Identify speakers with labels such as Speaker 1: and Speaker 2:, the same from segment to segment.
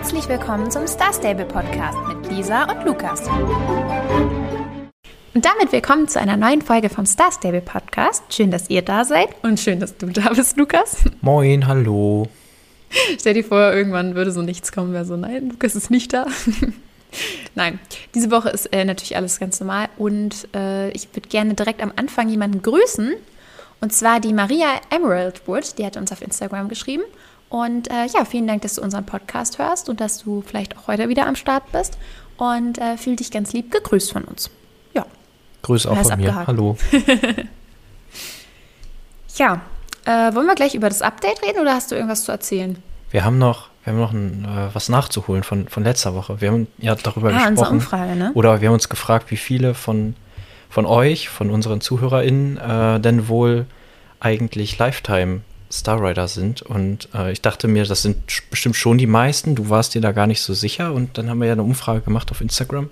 Speaker 1: Herzlich willkommen zum Star Stable Podcast mit Lisa und Lukas. Und damit willkommen zu einer neuen Folge vom Star Stable Podcast. Schön, dass ihr da seid und schön, dass du da bist, Lukas.
Speaker 2: Moin, hallo.
Speaker 1: Stell dir vor, irgendwann würde so nichts kommen, wäre so, nein, Lukas ist nicht da. Nein, diese Woche ist äh, natürlich alles ganz normal und äh, ich würde gerne direkt am Anfang jemanden grüßen. Und zwar die Maria Emeraldwood, die hat uns auf Instagram geschrieben. Und äh, ja, vielen Dank, dass du unseren Podcast hörst und dass du vielleicht auch heute wieder am Start bist. Und äh, fühl dich ganz lieb gegrüßt von uns. Ja.
Speaker 2: Grüß auch von mir. Hallo.
Speaker 1: ja, äh, wollen wir gleich über das Update reden oder hast du irgendwas zu erzählen?
Speaker 2: Wir haben noch wir haben noch ein, äh, was nachzuholen von, von letzter Woche. Wir haben ja darüber ah, gesprochen.
Speaker 1: Umfrage, ne?
Speaker 2: Oder wir haben uns gefragt, wie viele von, von euch, von unseren ZuhörerInnen, äh, denn wohl eigentlich Lifetime Star Rider sind. Und äh, ich dachte mir, das sind bestimmt schon die meisten. Du warst dir da gar nicht so sicher. Und dann haben wir ja eine Umfrage gemacht auf Instagram.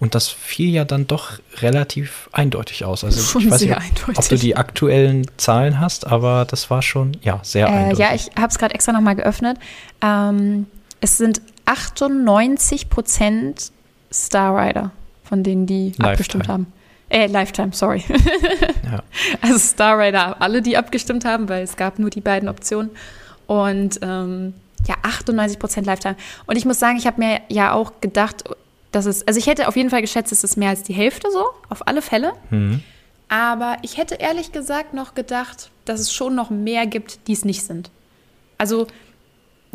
Speaker 2: Und das fiel ja dann doch relativ eindeutig aus. Also
Speaker 1: schon
Speaker 2: ich weiß
Speaker 1: nicht,
Speaker 2: eindeutig. ob du die aktuellen Zahlen hast, aber das war schon, ja, sehr äh, eindeutig.
Speaker 1: Ja, ich habe es gerade extra nochmal geöffnet. Ähm, es sind 98 Prozent Star Rider, von denen die Lifetime. abgestimmt haben. Äh, Lifetime, sorry. ja. Also Star Rider, alle, die abgestimmt haben, weil es gab nur die beiden Optionen. Und ähm, ja, 98 Prozent Lifetime. Und ich muss sagen, ich habe mir ja auch gedacht, dass es, also ich hätte auf jeden Fall geschätzt, es ist mehr als die Hälfte so, auf alle Fälle. Mhm. Aber ich hätte ehrlich gesagt noch gedacht, dass es schon noch mehr gibt, die es nicht sind. Also,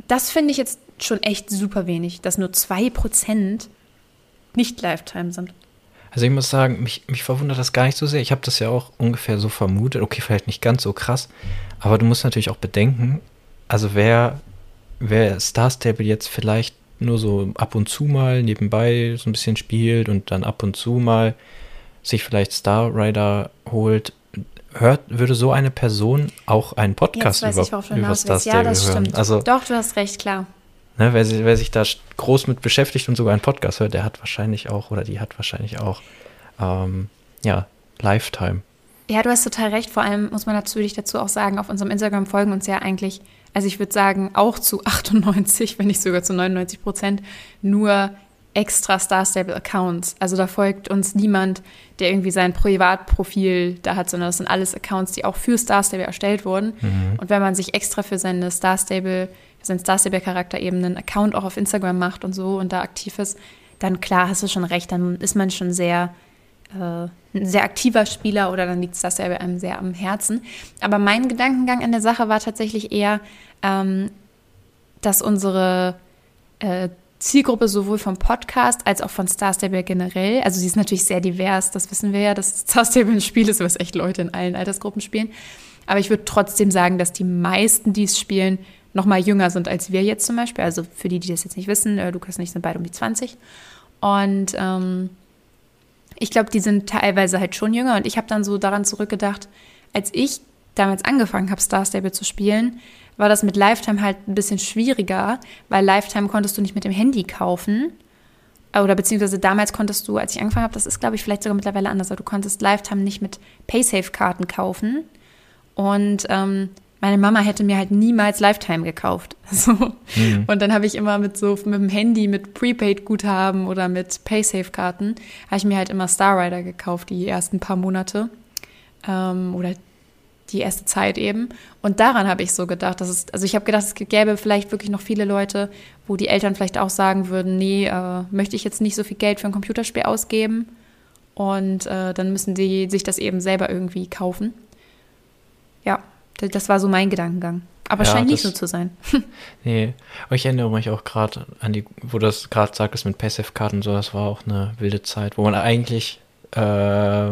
Speaker 1: das finde ich jetzt schon echt super wenig, dass nur 2% nicht Lifetime sind.
Speaker 2: Also ich muss sagen, mich, mich verwundert das gar nicht so sehr. Ich habe das ja auch ungefähr so vermutet. Okay, vielleicht nicht ganz so krass. Aber du musst natürlich auch bedenken, also wer, wer Star Stable jetzt vielleicht nur so ab und zu mal nebenbei so ein bisschen spielt und dann ab und zu mal sich vielleicht Star Rider holt, hört, würde so eine Person auch einen Podcast über, ich, über Star Stable ja, das hören. Stimmt.
Speaker 1: Also, Doch, du hast recht, klar.
Speaker 2: Ne, wer, wer, sich da groß mit beschäftigt und sogar einen Podcast hört, der hat wahrscheinlich auch, oder die hat wahrscheinlich auch, ähm, ja, Lifetime.
Speaker 1: Ja, du hast total recht. Vor allem muss man natürlich dazu auch sagen, auf unserem Instagram folgen uns ja eigentlich also ich würde sagen, auch zu 98, wenn nicht sogar zu 99 Prozent, nur extra Star Stable Accounts. Also da folgt uns niemand, der irgendwie sein Privatprofil da hat, sondern das sind alles Accounts, die auch für Star Stable erstellt wurden. Mhm. Und wenn man sich extra für seine Star Für seinen Star Stable Charakter eben einen Account auch auf Instagram macht und so und da aktiv ist, dann klar hast du schon recht, dann ist man schon sehr äh, ein sehr aktiver Spieler oder dann liegt das ja einem sehr am Herzen. Aber mein Gedankengang an der Sache war tatsächlich eher, ähm, dass unsere äh, Zielgruppe sowohl vom Podcast als auch von Star Stable generell, also sie ist natürlich sehr divers, das wissen wir ja, dass Star Stable ein Spiel ist, was echt Leute in allen Altersgruppen spielen. Aber ich würde trotzdem sagen, dass die meisten, die es spielen, noch mal jünger sind als wir jetzt zum Beispiel. Also für die, die das jetzt nicht wissen, äh, Lukas und ich sind beide um die 20. Und ähm, ich glaube, die sind teilweise halt schon jünger und ich habe dann so daran zurückgedacht, als ich damals angefangen habe, Star Stable zu spielen, war das mit Lifetime halt ein bisschen schwieriger, weil Lifetime konntest du nicht mit dem Handy kaufen. Oder beziehungsweise damals konntest du, als ich angefangen habe, das ist glaube ich vielleicht sogar mittlerweile anders, aber du konntest Lifetime nicht mit Paysafe-Karten kaufen. Und ähm, meine Mama hätte mir halt niemals Lifetime gekauft. So. Mhm. Und dann habe ich immer mit so mit dem Handy, mit Prepaid-Guthaben oder mit Paysafe-Karten, habe ich mir halt immer Star Rider gekauft, die ersten paar Monate. Ähm, oder die erste Zeit eben. Und daran habe ich so gedacht, dass es, also ich habe gedacht, es gäbe vielleicht wirklich noch viele Leute, wo die Eltern vielleicht auch sagen würden, nee, äh, möchte ich jetzt nicht so viel Geld für ein Computerspiel ausgeben. Und äh, dann müssen die sich das eben selber irgendwie kaufen. Ja, das war so mein Gedankengang. Aber ja, scheint nicht so zu sein.
Speaker 2: nee, aber ich erinnere mich auch gerade an die, wo du das gerade sagtest mit Passive-Karten und so, das war auch eine wilde Zeit, wo man eigentlich äh,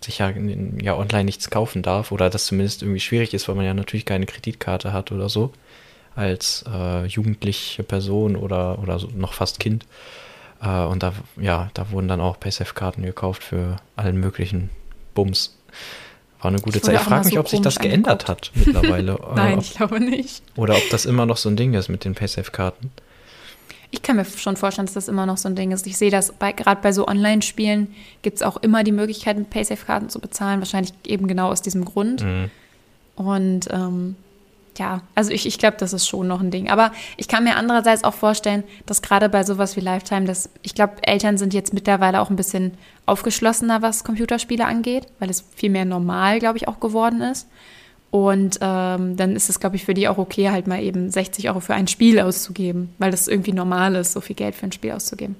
Speaker 2: sich ja, ja online nichts kaufen darf oder das zumindest irgendwie schwierig ist, weil man ja natürlich keine Kreditkarte hat oder so als äh, jugendliche Person oder, oder so, noch fast Kind. Äh, und da, ja, da wurden dann auch Paysafe-Karten gekauft für allen möglichen Bums. War eine gute ich Zeit. Ich frage mich, so ob sich das geändert hat mittlerweile.
Speaker 1: Nein, ob, ich glaube nicht.
Speaker 2: Oder ob das immer noch so ein Ding ist mit den Paysafe-Karten.
Speaker 1: Ich kann mir schon vorstellen, dass das immer noch so ein Ding ist. Ich sehe das gerade bei so Online-Spielen gibt es auch immer die Möglichkeit, mit Paysafe-Karten zu bezahlen. Wahrscheinlich eben genau aus diesem Grund. Mhm. Und ähm, ja, also ich, ich glaube, das ist schon noch ein Ding. Aber ich kann mir andererseits auch vorstellen, dass gerade bei sowas wie Lifetime, dass ich glaube, Eltern sind jetzt mittlerweile auch ein bisschen aufgeschlossener, was Computerspiele angeht, weil es viel mehr normal, glaube ich, auch geworden ist. Und ähm, dann ist es, glaube ich, für die auch okay, halt mal eben 60 Euro für ein Spiel auszugeben, weil das irgendwie normal ist, so viel Geld für ein Spiel auszugeben.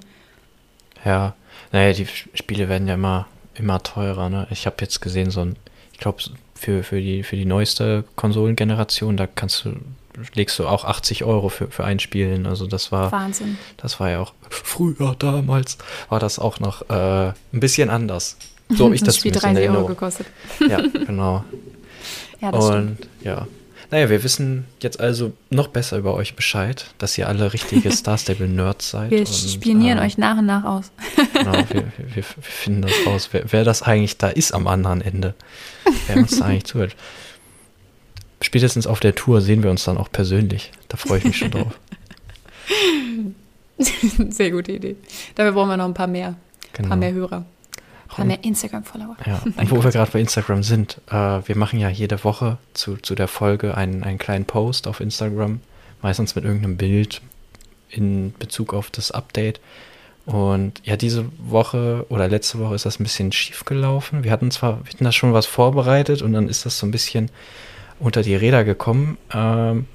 Speaker 2: Ja, naja, die Spiele werden ja immer, immer teurer. Ne? Ich habe jetzt gesehen, so ein, ich glaube, für, für, die, für die neueste Konsolengeneration, da kannst du, legst du auch 80 Euro für, für ein Spielen. Also das war.
Speaker 1: Wahnsinn.
Speaker 2: Das war ja auch früher, damals, war das auch noch äh, ein bisschen anders. So habe ich das, das
Speaker 1: Spiel 30 Euro gekostet.
Speaker 2: Ja, genau.
Speaker 1: ja, das
Speaker 2: Und stimmt. ja. Naja, wir wissen jetzt also noch besser über euch Bescheid, dass ihr alle richtige Star Stable Nerds seid.
Speaker 1: Wir und, spionieren ähm, euch nach und nach aus.
Speaker 2: Genau, wir, wir, wir finden das raus, wer, wer, das eigentlich da ist am anderen Ende. Wer uns da eigentlich zuhört. Spätestens auf der Tour sehen wir uns dann auch persönlich. Da freue ich mich schon drauf.
Speaker 1: Sehr gute Idee. Dafür brauchen wir noch ein paar mehr. Genau. Ein paar mehr Hörer. Haben mehr Instagram-Follower.
Speaker 2: Ja, und wo wir gerade bei Instagram sind, äh, wir machen ja jede Woche zu, zu der Folge einen, einen kleinen Post auf Instagram, meistens mit irgendeinem Bild in Bezug auf das Update. Und ja, diese Woche oder letzte Woche ist das ein bisschen schief gelaufen. Wir hatten zwar, wir hatten da schon was vorbereitet und dann ist das so ein bisschen unter die Räder gekommen. Ähm,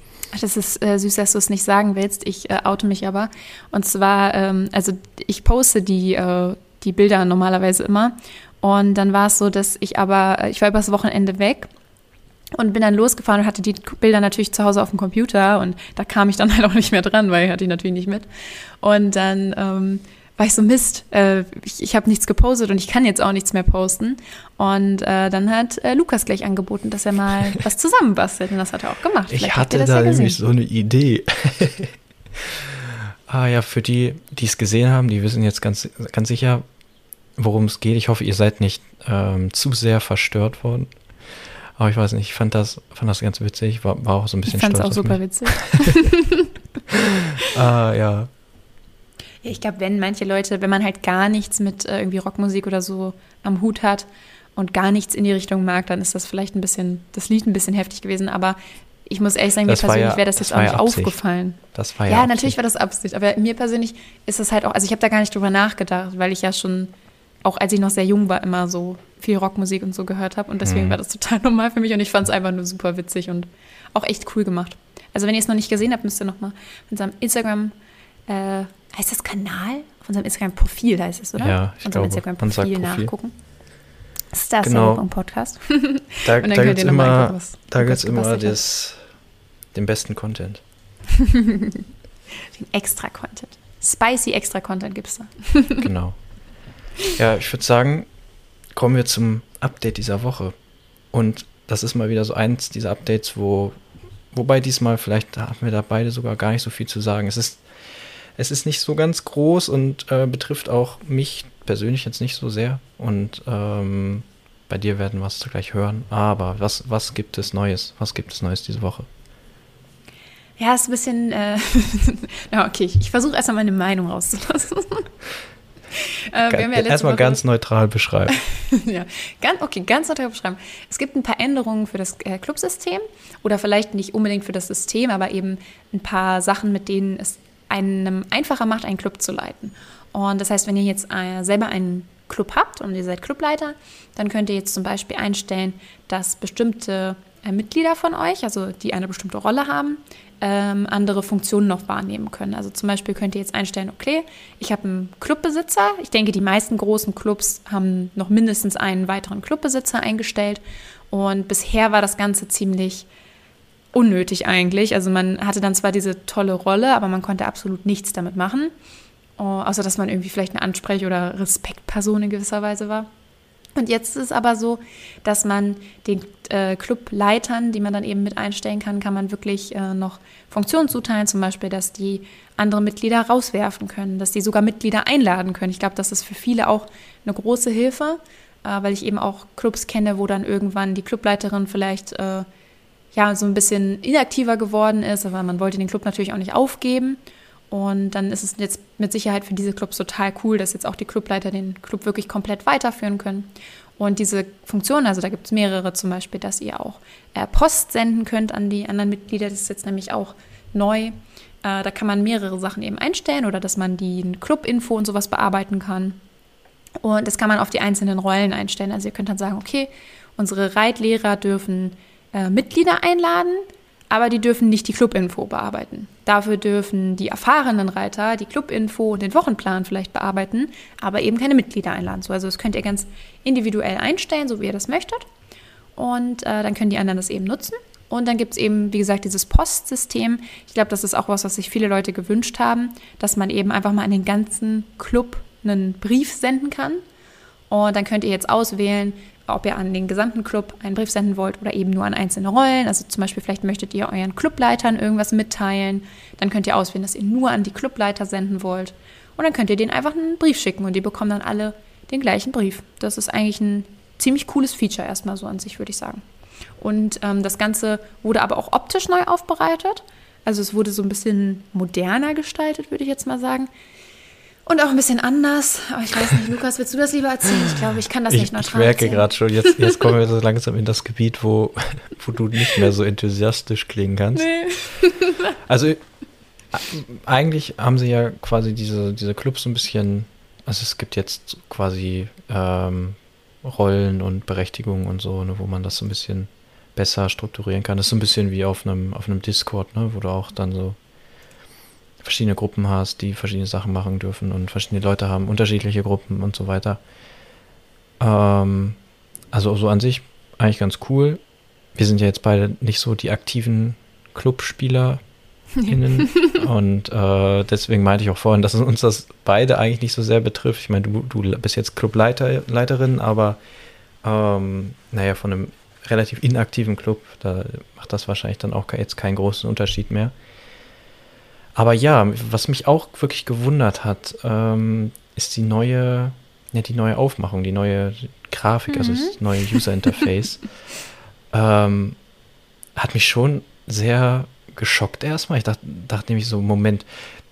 Speaker 1: das ist äh, süß, dass du es nicht sagen willst. Ich äh, oute mich aber. Und zwar, ähm, also ich poste die, äh, die Bilder normalerweise immer. Und dann war es so, dass ich aber, ich war übers Wochenende weg und bin dann losgefahren und hatte die Bilder natürlich zu Hause auf dem Computer und da kam ich dann halt auch nicht mehr dran, weil ich hatte die natürlich nicht mit. Und dann ähm, war ich so, Mist, äh, ich, ich habe nichts gepostet und ich kann jetzt auch nichts mehr posten. Und äh, dann hat äh, Lukas gleich angeboten, dass er mal was zusammenbastelt und das hat er auch gemacht.
Speaker 2: Vielleicht ich hatte da ja nämlich so eine Idee. ah ja, für die, die es gesehen haben, die wissen jetzt ganz, ganz sicher, worum es geht. Ich hoffe, ihr seid nicht ähm, zu sehr verstört worden. Aber ich weiß nicht, ich fand das, fand das ganz witzig, war, war auch so ein bisschen
Speaker 1: ich fand es auch super mich. witzig.
Speaker 2: ah, ja.
Speaker 1: Ja, ich glaube, wenn manche Leute, wenn man halt gar nichts mit äh, irgendwie Rockmusik oder so am Hut hat und gar nichts in die Richtung mag, dann ist das vielleicht ein bisschen, das Lied ein bisschen heftig gewesen. Aber ich muss ehrlich sagen, das mir persönlich ja, wäre das, das jetzt auch nicht Absicht. aufgefallen.
Speaker 2: Das war ja.
Speaker 1: Ja, Absicht. natürlich war das Absicht. Aber mir persönlich ist das halt auch, also ich habe da gar nicht drüber nachgedacht, weil ich ja schon auch als ich noch sehr jung war, immer so viel Rockmusik und so gehört habe. Und deswegen mhm. war das total normal für mich und ich fand es einfach nur super witzig und auch echt cool gemacht. Also wenn ihr es noch nicht gesehen habt, müsst ihr noch mal auf unserem Instagram, äh, heißt das Kanal? Auf unserem Instagram-Profil heißt es, oder?
Speaker 2: Ja,
Speaker 1: ich unserem Instagram-Profil nachgucken. Star
Speaker 2: genau.
Speaker 1: Podcast.
Speaker 2: Da, da gibt es immer, da gibt's immer das, den besten Content.
Speaker 1: den extra Content. Spicy extra Content gibt es da.
Speaker 2: genau. Ja, ich würde sagen, kommen wir zum Update dieser Woche. Und das ist mal wieder so eins dieser Updates, wo, wobei diesmal vielleicht haben wir da beide sogar gar nicht so viel zu sagen. Es ist, es ist nicht so ganz groß und äh, betrifft auch mich persönlich jetzt nicht so sehr. Und ähm, bei dir werden wir es gleich hören. Aber was, was gibt es Neues? Was gibt es Neues diese Woche?
Speaker 1: Ja, ist ein bisschen. Äh, ja, okay, ich, ich versuche erstmal meine Meinung rauszulassen.
Speaker 2: äh, ja Erstmal ganz neutral beschreiben.
Speaker 1: ja, ganz, okay, ganz neutral beschreiben. Es gibt ein paar Änderungen für das äh, Clubsystem oder vielleicht nicht unbedingt für das System, aber eben ein paar Sachen, mit denen es einem einfacher macht, einen Club zu leiten. Und das heißt, wenn ihr jetzt äh, selber einen Club habt und ihr seid Clubleiter, dann könnt ihr jetzt zum Beispiel einstellen, dass bestimmte äh, Mitglieder von euch, also die eine bestimmte Rolle haben, ähm, andere Funktionen noch wahrnehmen können. Also zum Beispiel könnt ihr jetzt einstellen, okay, ich habe einen Clubbesitzer. Ich denke, die meisten großen Clubs haben noch mindestens einen weiteren Clubbesitzer eingestellt. Und bisher war das Ganze ziemlich unnötig eigentlich. Also man hatte dann zwar diese tolle Rolle, aber man konnte absolut nichts damit machen. Oh, außer dass man irgendwie vielleicht eine Ansprech- oder Respektperson in gewisser Weise war. Und jetzt ist es aber so, dass man den äh, Clubleitern, die man dann eben mit einstellen kann, kann man wirklich äh, noch Funktionen zuteilen, zum Beispiel, dass die andere Mitglieder rauswerfen können, dass die sogar Mitglieder einladen können. Ich glaube, das ist für viele auch eine große Hilfe, äh, weil ich eben auch Clubs kenne, wo dann irgendwann die Clubleiterin vielleicht äh, ja so ein bisschen inaktiver geworden ist, aber man wollte den Club natürlich auch nicht aufgeben. Und dann ist es jetzt mit Sicherheit für diese Clubs total cool, dass jetzt auch die Clubleiter den Club wirklich komplett weiterführen können. Und diese Funktion, also da gibt es mehrere zum Beispiel, dass ihr auch äh, Post senden könnt an die anderen Mitglieder. Das ist jetzt nämlich auch neu. Äh, da kann man mehrere Sachen eben einstellen oder dass man die Club-Info und sowas bearbeiten kann. Und das kann man auf die einzelnen Rollen einstellen. Also ihr könnt dann sagen, okay, unsere Reitlehrer dürfen äh, Mitglieder einladen, aber die dürfen nicht die Clubinfo bearbeiten. Dafür dürfen die erfahrenen Reiter die Clubinfo und den Wochenplan vielleicht bearbeiten, aber eben keine Mitglieder einladen. So, also das könnt ihr ganz individuell einstellen, so wie ihr das möchtet. Und äh, dann können die anderen das eben nutzen. Und dann gibt es eben, wie gesagt, dieses Postsystem. Ich glaube, das ist auch was, was sich viele Leute gewünscht haben, dass man eben einfach mal an den ganzen Club einen Brief senden kann. Und dann könnt ihr jetzt auswählen, ob ihr an den gesamten Club einen Brief senden wollt oder eben nur an einzelne Rollen. Also zum Beispiel, vielleicht möchtet ihr euren Clubleitern irgendwas mitteilen. Dann könnt ihr auswählen, dass ihr nur an die Clubleiter senden wollt. Und dann könnt ihr denen einfach einen Brief schicken und die bekommen dann alle den gleichen Brief. Das ist eigentlich ein ziemlich cooles Feature erstmal so an sich, würde ich sagen. Und ähm, das Ganze wurde aber auch optisch neu aufbereitet. Also es wurde so ein bisschen moderner gestaltet, würde ich jetzt mal sagen. Und auch ein bisschen anders. Aber ich weiß nicht, Lukas, willst du das lieber erzählen? Ich glaube, ich kann das
Speaker 2: ich,
Speaker 1: nicht
Speaker 2: neutral Ich merke gerade schon, jetzt, jetzt kommen wir so langsam in das Gebiet, wo, wo du nicht mehr so enthusiastisch klingen kannst. Nee. also eigentlich haben sie ja quasi diese, diese Clubs ein bisschen, also es gibt jetzt quasi ähm, Rollen und Berechtigungen und so, ne, wo man das so ein bisschen besser strukturieren kann. Das ist so ein bisschen wie auf einem, auf einem Discord, ne, wo du auch dann so verschiedene Gruppen hast, die verschiedene Sachen machen dürfen und verschiedene Leute haben unterschiedliche Gruppen und so weiter. Ähm, also so an sich eigentlich ganz cool. Wir sind ja jetzt beide nicht so die aktiven Clubspieler. und äh, deswegen meinte ich auch vorhin, dass uns das beide eigentlich nicht so sehr betrifft. Ich meine, du, du bist jetzt Clubleiterin, aber ähm, naja, von einem relativ inaktiven Club, da macht das wahrscheinlich dann auch jetzt keinen großen Unterschied mehr. Aber ja, was mich auch wirklich gewundert hat, ähm, ist die neue, ja, die neue Aufmachung, die neue Grafik, also mhm. also das neue User Interface. ähm, hat mich schon sehr geschockt erstmal. Ich dachte, dachte nämlich so, Moment,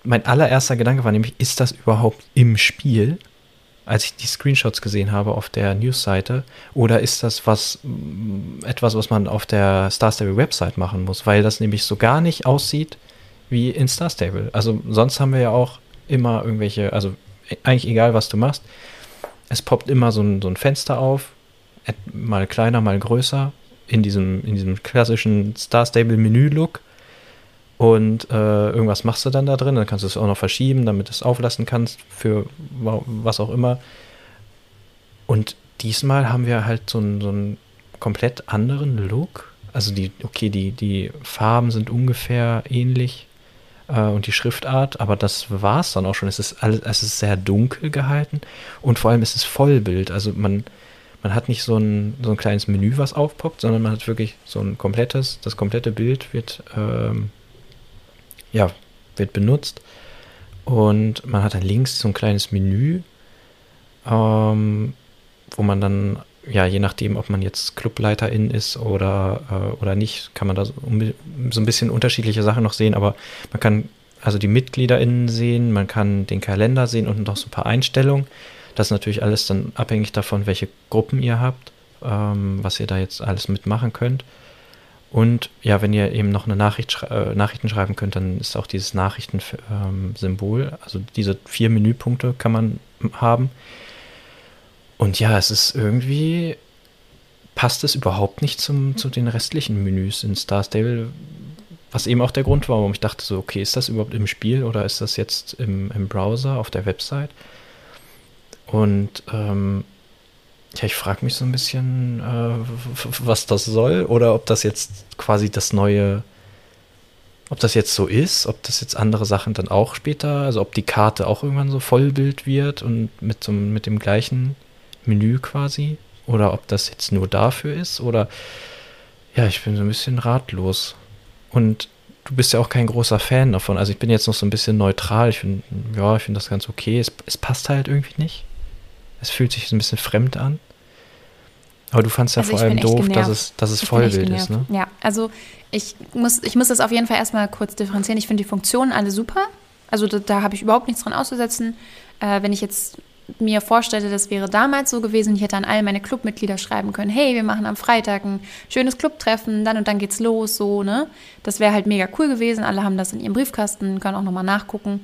Speaker 2: mein allererster Gedanke war nämlich, ist das überhaupt im Spiel? Als ich die Screenshots gesehen habe auf der Newsseite, oder ist das was, etwas, was man auf der Star Stable Website machen muss, weil das nämlich so gar nicht aussieht wie in Star Stable. Also sonst haben wir ja auch immer irgendwelche, also eigentlich egal, was du machst, es poppt immer so ein, so ein Fenster auf, mal kleiner, mal größer, in diesem, in diesem klassischen Star Stable Menü-Look. Und äh, irgendwas machst du dann da drin, dann kannst du es auch noch verschieben, damit du es auflassen kannst, für was auch immer. Und diesmal haben wir halt so einen, so einen komplett anderen Look. Also die, okay, die, die Farben sind ungefähr ähnlich, äh, und die Schriftart, aber das war es dann auch schon. Es ist, alles, es ist sehr dunkel gehalten und vor allem ist es Vollbild. Also man, man hat nicht so ein, so ein kleines Menü, was aufpoppt, sondern man hat wirklich so ein komplettes, das komplette Bild wird, ähm, ja, wird benutzt. Und man hat dann links so ein kleines Menü, ähm, wo man dann ja, je nachdem, ob man jetzt Clubleiterin ist oder, äh, oder nicht, kann man da so, so, ein bisschen unterschiedliche Sachen noch sehen, aber man kann also die MitgliederInnen sehen, man kann den Kalender sehen und noch so ein paar Einstellungen. Das ist natürlich alles dann abhängig davon, welche Gruppen ihr habt, ähm, was ihr da jetzt alles mitmachen könnt. Und ja, wenn ihr eben noch eine Nachricht äh, Nachrichten schreiben könnt, dann ist auch dieses Nachrichtensymbol, ähm, also diese vier Menüpunkte kann man haben. Und ja, es ist irgendwie, passt es überhaupt nicht zum, zu den restlichen Menüs in Star Stable, was eben auch der Grund war, warum ich dachte so, okay, ist das überhaupt im Spiel oder ist das jetzt im, im Browser auf der Website? Und ähm, ja, ich frage mich so ein bisschen, äh, was das soll oder ob das jetzt quasi das neue, ob das jetzt so ist, ob das jetzt andere Sachen dann auch später, also ob die Karte auch irgendwann so Vollbild wird und mit, so, mit dem gleichen Menü quasi. Oder ob das jetzt nur dafür ist. Oder ja, ich bin so ein bisschen ratlos. Und du bist ja auch kein großer Fan davon. Also ich bin jetzt noch so ein bisschen neutral. Ich finde, ja, ich finde das ganz okay. Es, es passt halt irgendwie nicht. Es fühlt sich so ein bisschen fremd an. Aber du fandst ja also vor allem doof, dass es, dass es Vollbild ist, ne?
Speaker 1: Ja, also ich muss, ich muss das auf jeden Fall erstmal kurz differenzieren. Ich finde die Funktionen alle super. Also da, da habe ich überhaupt nichts dran auszusetzen. Äh, wenn ich jetzt mir vorstelle, das wäre damals so gewesen, ich hätte an all meine Clubmitglieder schreiben können, hey, wir machen am Freitag ein schönes Clubtreffen, dann und dann geht's los, so, ne? Das wäre halt mega cool gewesen. Alle haben das in ihrem Briefkasten, können auch nochmal nachgucken.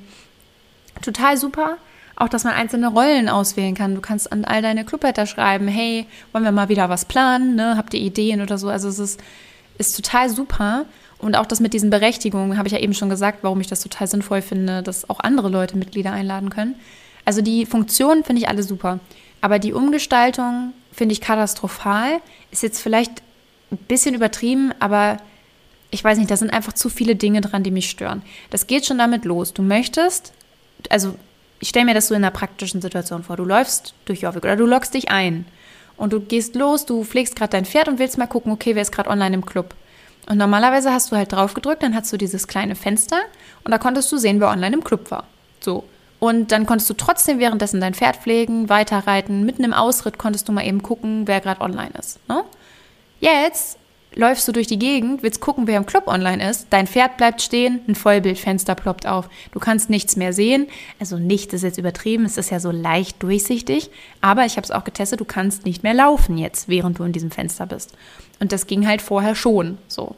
Speaker 1: Total super. Auch, dass man einzelne Rollen auswählen kann. Du kannst an all deine Clubleiter schreiben, hey, wollen wir mal wieder was planen, ne? Habt ihr Ideen oder so? Also es ist, ist total super. Und auch das mit diesen Berechtigungen, habe ich ja eben schon gesagt, warum ich das total sinnvoll finde, dass auch andere Leute Mitglieder einladen können. Also die Funktionen finde ich alle super. Aber die Umgestaltung finde ich katastrophal. Ist jetzt vielleicht ein bisschen übertrieben, aber ich weiß nicht, da sind einfach zu viele Dinge dran, die mich stören. Das geht schon damit los. Du möchtest, also ich stelle mir das so in einer praktischen Situation vor. Du läufst durch Jorvik oder du loggst dich ein und du gehst los, du pflegst gerade dein Pferd und willst mal gucken, okay, wer ist gerade online im Club. Und normalerweise hast du halt drauf gedrückt, dann hast du dieses kleine Fenster und da konntest du sehen, wer online im Club war. So. Und dann konntest du trotzdem währenddessen dein Pferd pflegen, weiterreiten. Mitten im Ausritt konntest du mal eben gucken, wer gerade online ist. Ne? Jetzt läufst du durch die Gegend, willst gucken, wer im Club online ist. Dein Pferd bleibt stehen, ein Vollbildfenster ploppt auf. Du kannst nichts mehr sehen. Also nicht ist jetzt übertrieben, es ist ja so leicht durchsichtig. Aber ich habe es auch getestet, du kannst nicht mehr laufen jetzt, während du in diesem Fenster bist. Und das ging halt vorher schon so.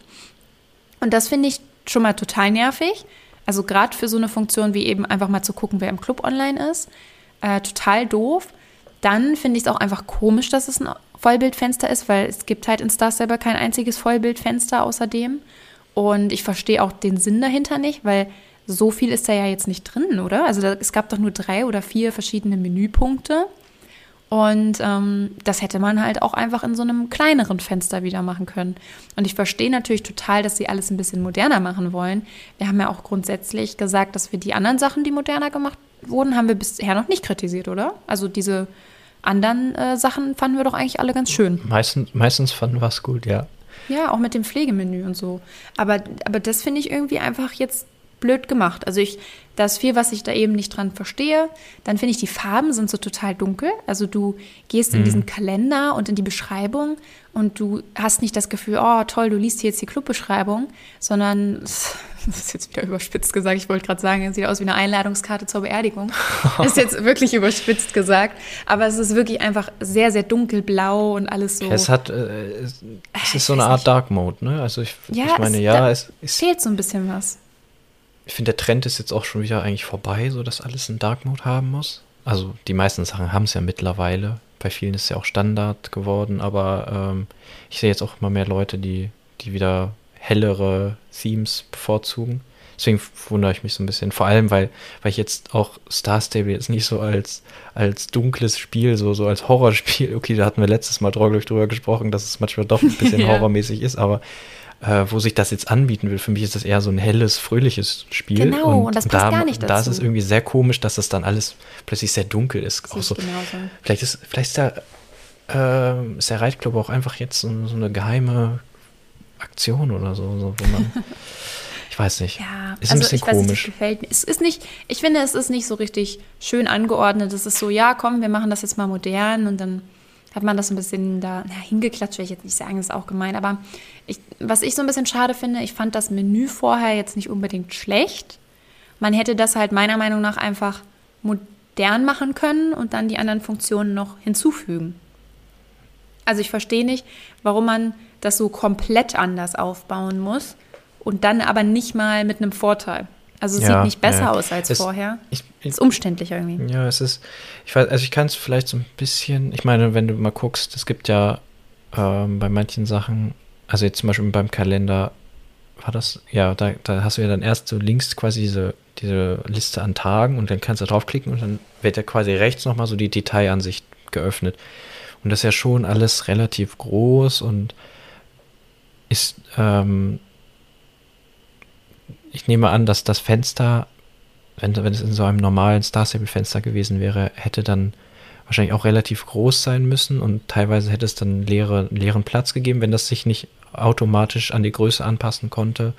Speaker 1: Und das finde ich schon mal total nervig. Also gerade für so eine Funktion wie eben einfach mal zu gucken, wer im Club online ist, äh, total doof. Dann finde ich es auch einfach komisch, dass es ein Vollbildfenster ist, weil es gibt halt in Star selber kein einziges Vollbildfenster außerdem. Und ich verstehe auch den Sinn dahinter nicht, weil so viel ist da ja jetzt nicht drin, oder? Also da, es gab doch nur drei oder vier verschiedene Menüpunkte. Und ähm, das hätte man halt auch einfach in so einem kleineren Fenster wieder machen können. Und ich verstehe natürlich total, dass sie alles ein bisschen moderner machen wollen. Wir haben ja auch grundsätzlich gesagt, dass wir die anderen Sachen, die moderner gemacht wurden, haben wir bisher noch nicht kritisiert, oder? Also diese anderen äh, Sachen fanden wir doch eigentlich alle ganz schön.
Speaker 2: Meistens, meistens fanden wir es gut, ja.
Speaker 1: Ja, auch mit dem Pflegemenü und so. Aber, aber das finde ich irgendwie einfach jetzt blöd gemacht. Also ich, da ist viel, was ich da eben nicht dran verstehe. Dann finde ich, die Farben sind so total dunkel. Also du gehst in mhm. diesen Kalender und in die Beschreibung und du hast nicht das Gefühl, oh toll, du liest hier jetzt die Clubbeschreibung, sondern, das ist jetzt wieder überspitzt gesagt, ich wollte gerade sagen, es sieht aus wie eine Einladungskarte zur Beerdigung. Das ist jetzt wirklich überspitzt gesagt, aber es ist wirklich einfach sehr, sehr dunkelblau und alles so.
Speaker 2: Es hat, äh, es, es ist so eine Art nicht. Dark Mode, ne? Also ich,
Speaker 1: ja,
Speaker 2: ich meine, es, ja, es,
Speaker 1: es fehlt so ein bisschen was
Speaker 2: ich finde, der Trend ist jetzt auch schon wieder eigentlich vorbei, so dass alles in Dark Mode haben muss. Also die meisten Sachen haben es ja mittlerweile. Bei vielen ist es ja auch Standard geworden, aber ähm, ich sehe jetzt auch immer mehr Leute, die, die wieder hellere Themes bevorzugen. Deswegen wundere ich mich so ein bisschen. Vor allem, weil, weil ich jetzt auch Star Stable jetzt nicht so als, als dunkles Spiel, so, so als Horrorspiel, okay, da hatten wir letztes Mal drüber gesprochen, dass es manchmal doch ein bisschen ja. horrormäßig ist, aber äh, wo sich das jetzt anbieten will. Für mich ist das eher so ein helles, fröhliches Spiel.
Speaker 1: Genau, und, und das passt da, gar nicht dazu.
Speaker 2: Da ist es irgendwie sehr komisch, dass das dann alles plötzlich sehr dunkel ist. Auch so, vielleicht ist, vielleicht ist der, äh, ist der Reitclub auch einfach jetzt so, so eine geheime Aktion oder so, so wo man. ich weiß nicht.
Speaker 1: Ja, ist ein also bisschen ich komisch. Weiß nicht, gefällt mir. Es ist nicht, ich finde, es ist nicht so richtig schön angeordnet. Es ist so, ja, komm, wir machen das jetzt mal modern und dann hat man das ein bisschen da na, hingeklatscht, will ich jetzt nicht sagen, das ist auch gemein. Aber ich, was ich so ein bisschen schade finde, ich fand das Menü vorher jetzt nicht unbedingt schlecht. Man hätte das halt meiner Meinung nach einfach modern machen können und dann die anderen Funktionen noch hinzufügen. Also ich verstehe nicht, warum man das so komplett anders aufbauen muss und dann aber nicht mal mit einem Vorteil. Also es ja, sieht nicht besser ja. aus als es, vorher. Ich, ist umständlich irgendwie.
Speaker 2: Ja, es ist, ich weiß, also ich kann es vielleicht so ein bisschen, ich meine, wenn du mal guckst, es gibt ja ähm, bei manchen Sachen, also jetzt zum Beispiel beim Kalender, war das, ja, da, da hast du ja dann erst so links quasi diese, diese Liste an Tagen und dann kannst du draufklicken und dann wird ja quasi rechts nochmal so die Detailansicht geöffnet. Und das ist ja schon alles relativ groß und ist, ähm, ich nehme an, dass das Fenster, wenn, wenn es in so einem normalen Star Stable Fenster gewesen wäre, hätte dann wahrscheinlich auch relativ groß sein müssen und teilweise hätte es dann leere, leeren Platz gegeben, wenn das sich nicht automatisch an die Größe anpassen konnte.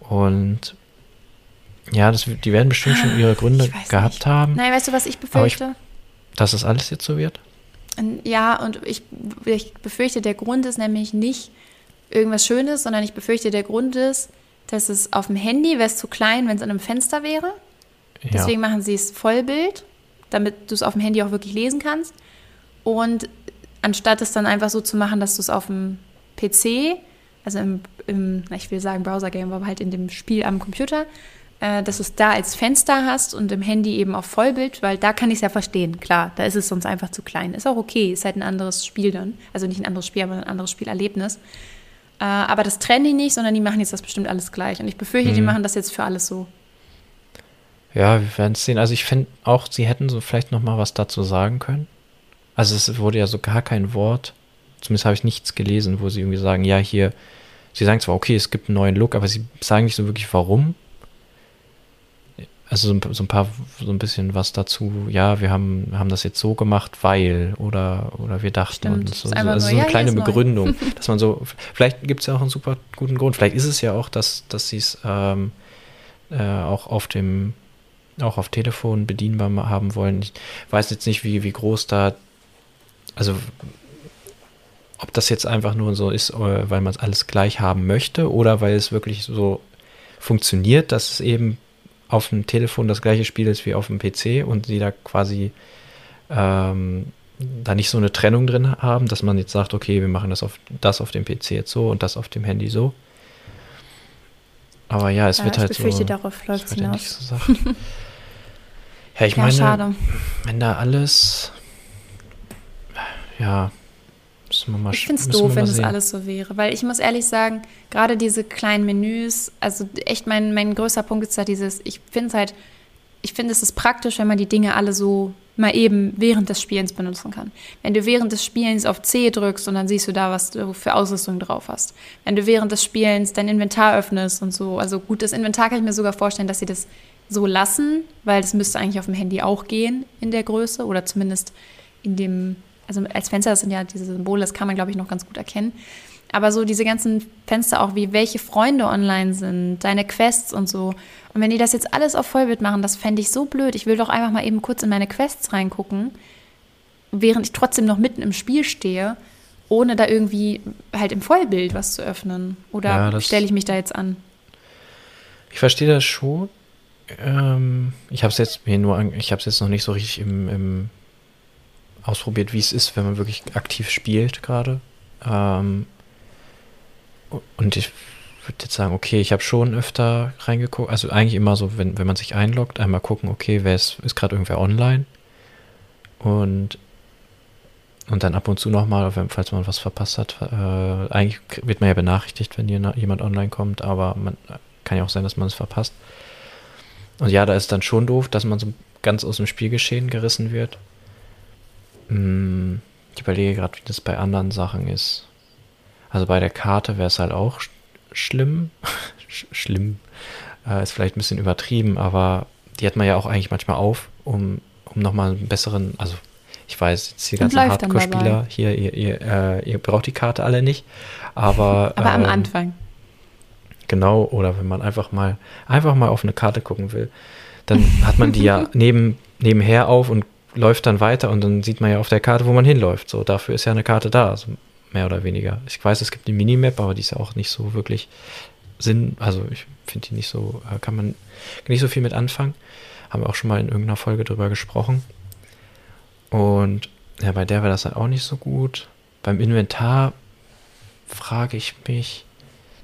Speaker 2: Und ja, das, die werden bestimmt schon ihre Gründe gehabt nicht. haben.
Speaker 1: Nein, weißt du, was ich befürchte?
Speaker 2: Ich, dass das alles jetzt so wird?
Speaker 1: Ja, und ich, ich befürchte, der Grund ist nämlich nicht irgendwas Schönes, sondern ich befürchte, der Grund ist, das ist auf dem Handy, wäre es zu klein, wenn es in einem Fenster wäre. Ja. Deswegen machen sie es Vollbild. damit du es auf dem Handy auch wirklich lesen kannst. Und anstatt es dann einfach so zu machen, dass du es auf dem PC, also im, im ich will sagen Browser-Game, aber halt in dem Spiel am Computer, äh, dass du es da als Fenster hast und im Handy eben auf Vollbild, weil da kann ich es ja verstehen. Klar, da ist es sonst einfach zu klein. Ist auch okay, ist halt ein anderes Spiel dann. Also nicht ein anderes Spiel, aber ein anderes Spielerlebnis. Äh, aber das trennen die nicht, sondern die machen jetzt das bestimmt alles gleich. Und ich befürchte, mhm. die machen das jetzt für alles so.
Speaker 2: Ja, wir werden es sehen. Also ich finde auch, sie hätten so vielleicht noch mal was dazu sagen können. Also es wurde ja so gar kein Wort, zumindest habe ich nichts gelesen, wo sie irgendwie sagen, ja, hier, sie sagen zwar, okay, es gibt einen neuen Look, aber sie sagen nicht so wirklich, warum. Also so, so ein paar, so ein bisschen was dazu, ja, wir haben, haben das jetzt so gemacht, weil, oder, oder wir dachten Stimmt, und so. Also so eine ja, kleine Begründung, dass man so, vielleicht gibt es ja auch einen super guten Grund. Vielleicht ist es ja auch, dass, dass sie es ähm, äh, auch auf dem, auch auf Telefon bedienbar haben wollen. Ich weiß jetzt nicht, wie, wie groß da also ob das jetzt einfach nur so ist, äh, weil man es alles gleich haben möchte oder weil es wirklich so funktioniert, dass es eben auf dem Telefon das gleiche Spiel ist wie auf dem PC und sie da quasi ähm, da nicht so eine Trennung drin haben, dass man jetzt sagt, okay, wir machen das auf das auf dem PC jetzt so und das auf dem Handy so. Aber ja, es ja, wird halt so.
Speaker 1: darauf läuft es hinaus. So
Speaker 2: ja, ich ja, meine, schade. wenn da alles ja,
Speaker 1: mal Ich finde es doof, wenn das alles so wäre, weil ich muss ehrlich sagen, gerade diese kleinen Menüs, also echt mein, mein größter Punkt ist halt dieses, ich finde es halt, ich finde es ist praktisch, wenn man die Dinge alle so mal eben während des Spielens benutzen kann. Wenn du während des Spielens auf C drückst und dann siehst du da, was du für Ausrüstung drauf hast. Wenn du während des Spielens dein Inventar öffnest und so, also gut, das Inventar kann ich mir sogar vorstellen, dass sie das so lassen, weil das müsste eigentlich auf dem Handy auch gehen in der Größe oder zumindest in dem also als Fenster, das sind ja diese Symbole, das kann man, glaube ich, noch ganz gut erkennen. Aber so diese ganzen Fenster auch, wie welche Freunde online sind, deine Quests und so. Und wenn die das jetzt alles auf Vollbild machen, das fände ich so blöd. Ich will doch einfach mal eben kurz in meine Quests reingucken, während ich trotzdem noch mitten im Spiel stehe, ohne da irgendwie halt im Vollbild was zu öffnen. Oder ja, stelle ich mich da jetzt an?
Speaker 2: Ich verstehe das schon. Ähm, ich habe es jetzt mir nur, ich habe es jetzt noch nicht so richtig im, im ausprobiert, wie es ist, wenn man wirklich aktiv spielt gerade. Ähm, und ich würde jetzt sagen, okay, ich habe schon öfter reingeguckt, also eigentlich immer so, wenn, wenn man sich einloggt, einmal gucken, okay, wer ist, ist gerade irgendwer online und und dann ab und zu nochmal, falls man was verpasst hat. Äh, eigentlich wird man ja benachrichtigt, wenn jemand online kommt, aber man kann ja auch sein, dass man es verpasst. Und ja, da ist dann schon doof, dass man so ganz aus dem Spielgeschehen gerissen wird. Hm, ich überlege gerade, wie das bei anderen Sachen ist. Also bei der Karte wäre es halt auch sch schlimm. sch schlimm. Äh, ist vielleicht ein bisschen übertrieben, aber die hat man ja auch eigentlich manchmal auf, um, um nochmal einen besseren, also ich weiß, jetzt die ganzen Hardcore-Spieler hier, ihr, ihr, äh, ihr, braucht die Karte alle nicht, aber.
Speaker 1: aber ähm, am Anfang.
Speaker 2: Genau, oder wenn man einfach mal, einfach mal auf eine Karte gucken will, dann hat man die ja neben, nebenher auf und läuft dann weiter und dann sieht man ja auf der Karte, wo man hinläuft. So, dafür ist ja eine Karte da, also mehr oder weniger. Ich weiß, es gibt eine Minimap, aber die ist ja auch nicht so wirklich Sinn, also ich finde die nicht so, äh, kann man nicht so viel mit anfangen. Haben wir auch schon mal in irgendeiner Folge drüber gesprochen. Und ja, bei der wäre das halt auch nicht so gut. Beim Inventar frage ich mich,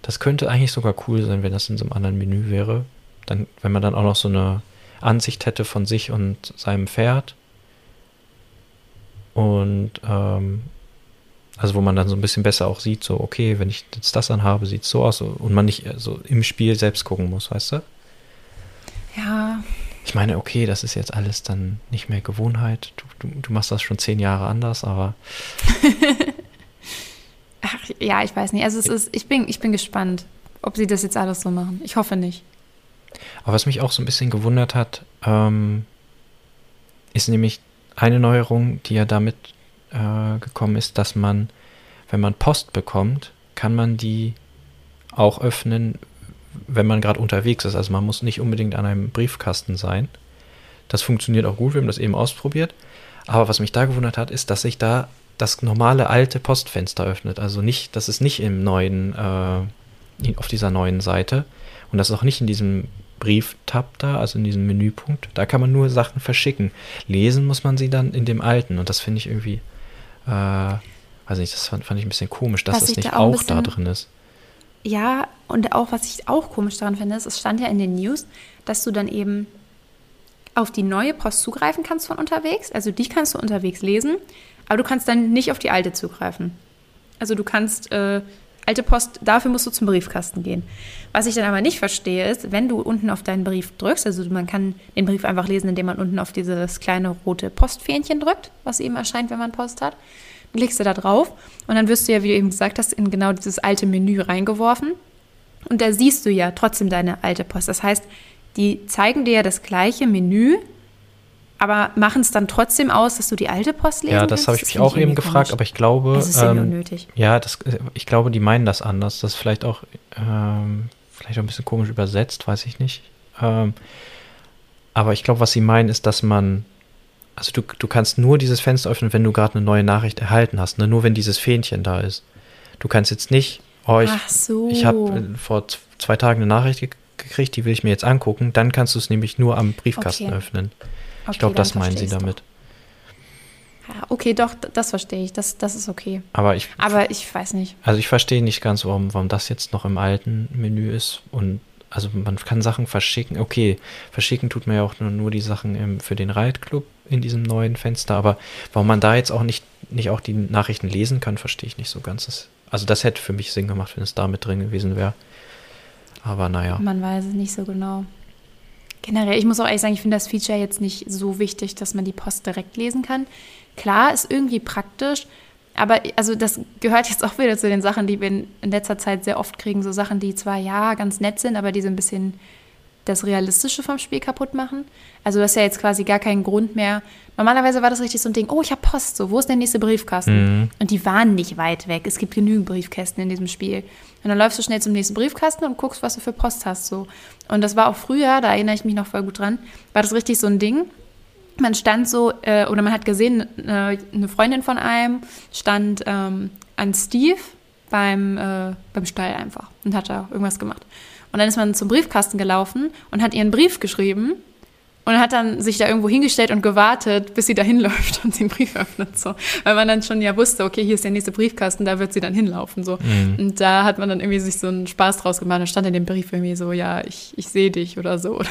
Speaker 2: das könnte eigentlich sogar cool sein, wenn das in so einem anderen Menü wäre. Dann, wenn man dann auch noch so eine Ansicht hätte von sich und seinem Pferd und ähm, also wo man dann so ein bisschen besser auch sieht, so, okay, wenn ich jetzt das anhabe, sieht es so aus und man nicht so im Spiel selbst gucken muss, weißt du?
Speaker 1: Ja.
Speaker 2: Ich meine, okay, das ist jetzt alles dann nicht mehr Gewohnheit. Du, du, du machst das schon zehn Jahre anders, aber.
Speaker 1: Ach, ja, ich weiß nicht. Also es ist, ich bin, ich bin gespannt, ob sie das jetzt alles so machen. Ich hoffe nicht.
Speaker 2: Aber was mich auch so ein bisschen gewundert hat, ähm, ist nämlich eine Neuerung, die ja damit äh, gekommen ist, dass man, wenn man Post bekommt, kann man die auch öffnen, wenn man gerade unterwegs ist. Also man muss nicht unbedingt an einem Briefkasten sein. Das funktioniert auch gut, wir haben das eben ausprobiert. Aber was mich da gewundert hat, ist, dass sich da das normale alte Postfenster öffnet. Also nicht, das ist nicht im neuen, äh, auf dieser neuen Seite und das ist auch nicht in diesem Brief-Tab da, also in diesem Menüpunkt. Da kann man nur Sachen verschicken. Lesen muss man sie dann in dem alten. Und das finde ich irgendwie, äh, weiß nicht, das fand, fand ich ein bisschen komisch, dass
Speaker 1: Was
Speaker 2: das
Speaker 1: ich
Speaker 2: nicht
Speaker 1: da auch
Speaker 2: auch da
Speaker 1: bisschen-
Speaker 2: drin ist.
Speaker 1: Ja, und auch was ich auch komisch daran finde, ist, es stand ja in den News, dass du dann eben auf die neue Post zugreifen kannst von unterwegs. Also die kannst du unterwegs lesen, aber du kannst dann nicht auf die alte zugreifen. Also du kannst äh, alte Post, dafür musst du zum Briefkasten gehen. Was ich dann aber nicht verstehe, ist, wenn du unten auf deinen Brief drückst, also man kann den Brief einfach lesen, indem man unten auf dieses kleine rote Postfähnchen drückt, was eben erscheint, wenn man Post hat. Dann klickst du da drauf und dann wirst du ja, wie du eben gesagt hast, in genau dieses alte Menü reingeworfen. Und da siehst du ja trotzdem deine alte Post. Das heißt, die zeigen dir ja das gleiche Menü, aber machen es dann trotzdem aus, dass du die alte Post lesen
Speaker 2: Ja, das habe ich mich auch eben gefragt,
Speaker 1: komisch.
Speaker 2: aber ich glaube,
Speaker 1: Es ist
Speaker 2: ähm,
Speaker 1: unnötig.
Speaker 2: ja, das, äh, ich glaube, die meinen das anders. Das ist vielleicht auch, ähm, vielleicht auch ein bisschen komisch übersetzt, weiß ich nicht. Ähm, aber ich glaube, was sie meinen, ist, dass man, also du, du kannst nur dieses Fenster öffnen, wenn du gerade eine neue Nachricht erhalten hast, ne? nur wenn dieses Fähnchen da ist. Du kannst jetzt nicht, oh, ich,
Speaker 1: so.
Speaker 2: ich habe vor z- zwei Tagen eine Nachricht ge gekriegt, die will ich mir jetzt angucken, dann kannst du es nämlich nur am Briefkasten
Speaker 1: Okay.
Speaker 2: öffnen.
Speaker 1: Okay,
Speaker 2: ich glaube, das meinen sie damit.
Speaker 1: Ja, okay, doch, das verstehe ich. Das, das ist okay.
Speaker 2: Aber ich,
Speaker 1: Aber ich weiß nicht.
Speaker 2: Also ich verstehe nicht ganz, warum, warum das jetzt noch im alten Menü ist. Und also man kann Sachen verschicken. Okay, verschicken tut man ja auch nur, nur die Sachen im, für den Reitclub in diesem neuen Fenster. Aber warum man da jetzt auch nicht, nicht auch die Nachrichten lesen kann, verstehe ich nicht so ganz. Das, also das hätte für mich Sinn gemacht, wenn es da mit drin gewesen wäre. Aber naja.
Speaker 1: Man weiß es nicht so genau. Generell, ich muss auch ehrlich sagen, ich finde das Feature jetzt nicht so wichtig, dass man die Post direkt lesen kann. Klar, ist irgendwie praktisch, aber also das gehört jetzt auch wieder zu den Sachen, die wir in, letzter Zeit sehr oft kriegen. So Sachen, die zwar ja ganz nett sind, aber die so ein bisschen das Realistische vom Spiel kaputt machen. Also das ist ja jetzt quasi gar keinen Grund mehr. Normalerweise war das richtig so ein Ding, oh, ich habe Post, so, wo ist der nächste Briefkasten?
Speaker 2: Mhm.
Speaker 1: Und die waren nicht weit weg. Es gibt genügend Briefkästen in diesem Spiel. Und dann läufst du schnell zum nächsten Briefkasten und guckst, was du für Post hast. So. Und das war auch früher, da erinnere ich mich noch voll gut dran, war das richtig so ein Ding. Man stand so, äh, oder man hat gesehen, äh, eine Freundin von einem stand ähm, an Steve beim, äh, beim Stall einfach und hat da irgendwas gemacht. Und dann ist man zum Briefkasten gelaufen und hat ihren Brief geschrieben und hat dann sich da irgendwo hingestellt und gewartet, bis sie da hinläuft und den Brief öffnet. So. Weil man dann schon ja wusste, okay, hier ist der nächste Briefkasten, da wird sie dann hinlaufen. So.
Speaker 2: Mhm.
Speaker 1: Und da hat man dann irgendwie sich so einen Spaß draus gemacht. Da stand in dem Brief irgendwie so, ja, ich, ich sehe dich oder so. Oder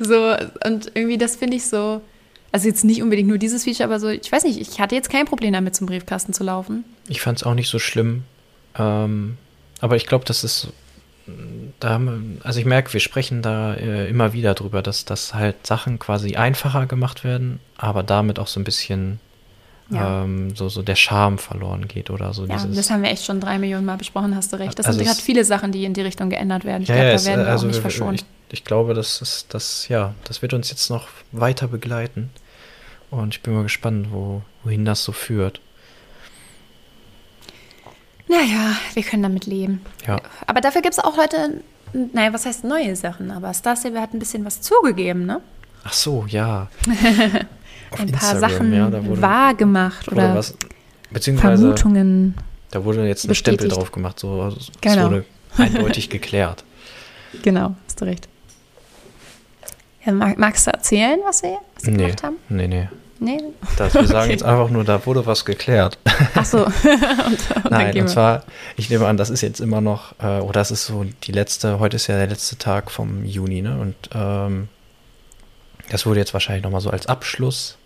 Speaker 1: so, und irgendwie das finde ich so, also jetzt nicht unbedingt nur dieses Feature, aber so, ich weiß nicht, ich hatte jetzt kein Problem damit, zum Briefkasten zu laufen.
Speaker 2: Ich fand es auch nicht so schlimm. Ähm, aber ich glaube, das ist. Da haben also ich merke, wir sprechen da äh, immer wieder drüber, dass, dass halt Sachen quasi einfacher gemacht werden, aber damit auch so ein bisschen
Speaker 1: Ja.
Speaker 2: ähm, so, so der Charme verloren geht oder so.
Speaker 1: Ja,
Speaker 2: dieses,
Speaker 1: das haben wir echt schon drei Millionen Mal besprochen, hast du recht. Das
Speaker 2: Also
Speaker 1: sind gerade viele Sachen, die in die Richtung geändert werden. Ich
Speaker 2: ja,
Speaker 1: glaube, da
Speaker 2: es,
Speaker 1: werden wir
Speaker 2: also
Speaker 1: auch nicht
Speaker 2: wir-
Speaker 1: verschont.
Speaker 2: Ich, ich glaube, das ist das, ja, das wird uns jetzt noch weiter begleiten. Und ich bin mal gespannt, wo, wohin das so führt.
Speaker 1: Naja, wir können damit leben.
Speaker 2: Ja.
Speaker 1: Aber dafür gibt es auch heute, naja, was heißt neue Sachen? Aber Star Stable hat ein bisschen was zugegeben, ne?
Speaker 2: Ach so, ja. Auf
Speaker 1: Ein paar
Speaker 2: Instagram,
Speaker 1: Sachen
Speaker 2: ja, wurde,
Speaker 1: wahr gemacht
Speaker 2: wurde
Speaker 1: oder
Speaker 2: was, beziehungsweise
Speaker 1: Vermutungen.
Speaker 2: da wurde jetzt ein Stempel drauf gemacht, so also es
Speaker 1: Genau.
Speaker 2: wurde eindeutig geklärt.
Speaker 1: Genau, hast du recht. Ja, mag, magst du erzählen, was wir, was wir
Speaker 2: Nee,
Speaker 1: gemacht haben?
Speaker 2: nee, nee.
Speaker 1: Nee?
Speaker 2: Das, wir sagen
Speaker 1: Okay.
Speaker 2: jetzt einfach nur, da wurde was geklärt.
Speaker 1: Ach so. und, und
Speaker 2: Nein, und zwar, ich nehme an, das ist jetzt immer noch, äh, oder das ist so die letzte, heute ist ja der letzte Tag vom Juni, ne? Und ähm, das wurde jetzt wahrscheinlich nochmal so als Abschluss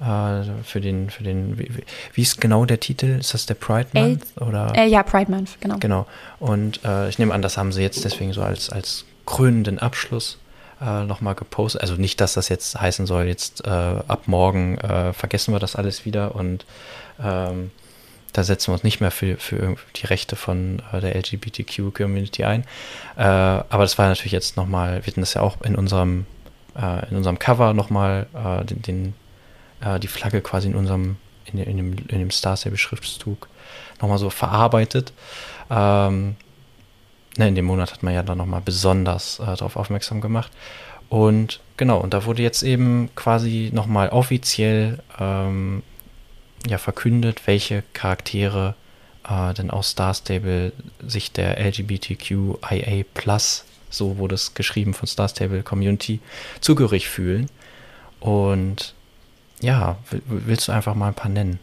Speaker 2: äh, für den, für den, wie, wie- ist genau der Titel? Ist das der Pride Month? Oder?
Speaker 1: Äh, ja, Pride Month, genau.
Speaker 2: Genau. Und äh, ich nehme an, das haben sie jetzt deswegen so als, als krönenden Abschluss äh, nochmal gepostet. Also nicht, dass das jetzt heißen soll, jetzt äh, ab morgen äh, vergessen wir das alles wieder und ähm, da setzen wir uns nicht mehr für, für die Rechte von äh, der LGBTQ-Community ein. Äh, aber das war natürlich jetzt nochmal, wir hatten das ja auch in unserem, äh, in unserem Cover nochmal äh, den, den, die Flagge quasi in unserem, in, in dem, in dem Star Stable Schriftzug nochmal so verarbeitet. Ähm, ne, in dem Monat hat man ja dann nochmal besonders äh, darauf aufmerksam gemacht. Und genau, und da wurde jetzt eben quasi nochmal offiziell ähm, ja, verkündet, welche Charaktere äh, denn aus Star Stable sich der LGBTQIA Plus so wurde es geschrieben von Star Stable Community, zugehörig fühlen. Und ja, willst du einfach mal ein paar nennen?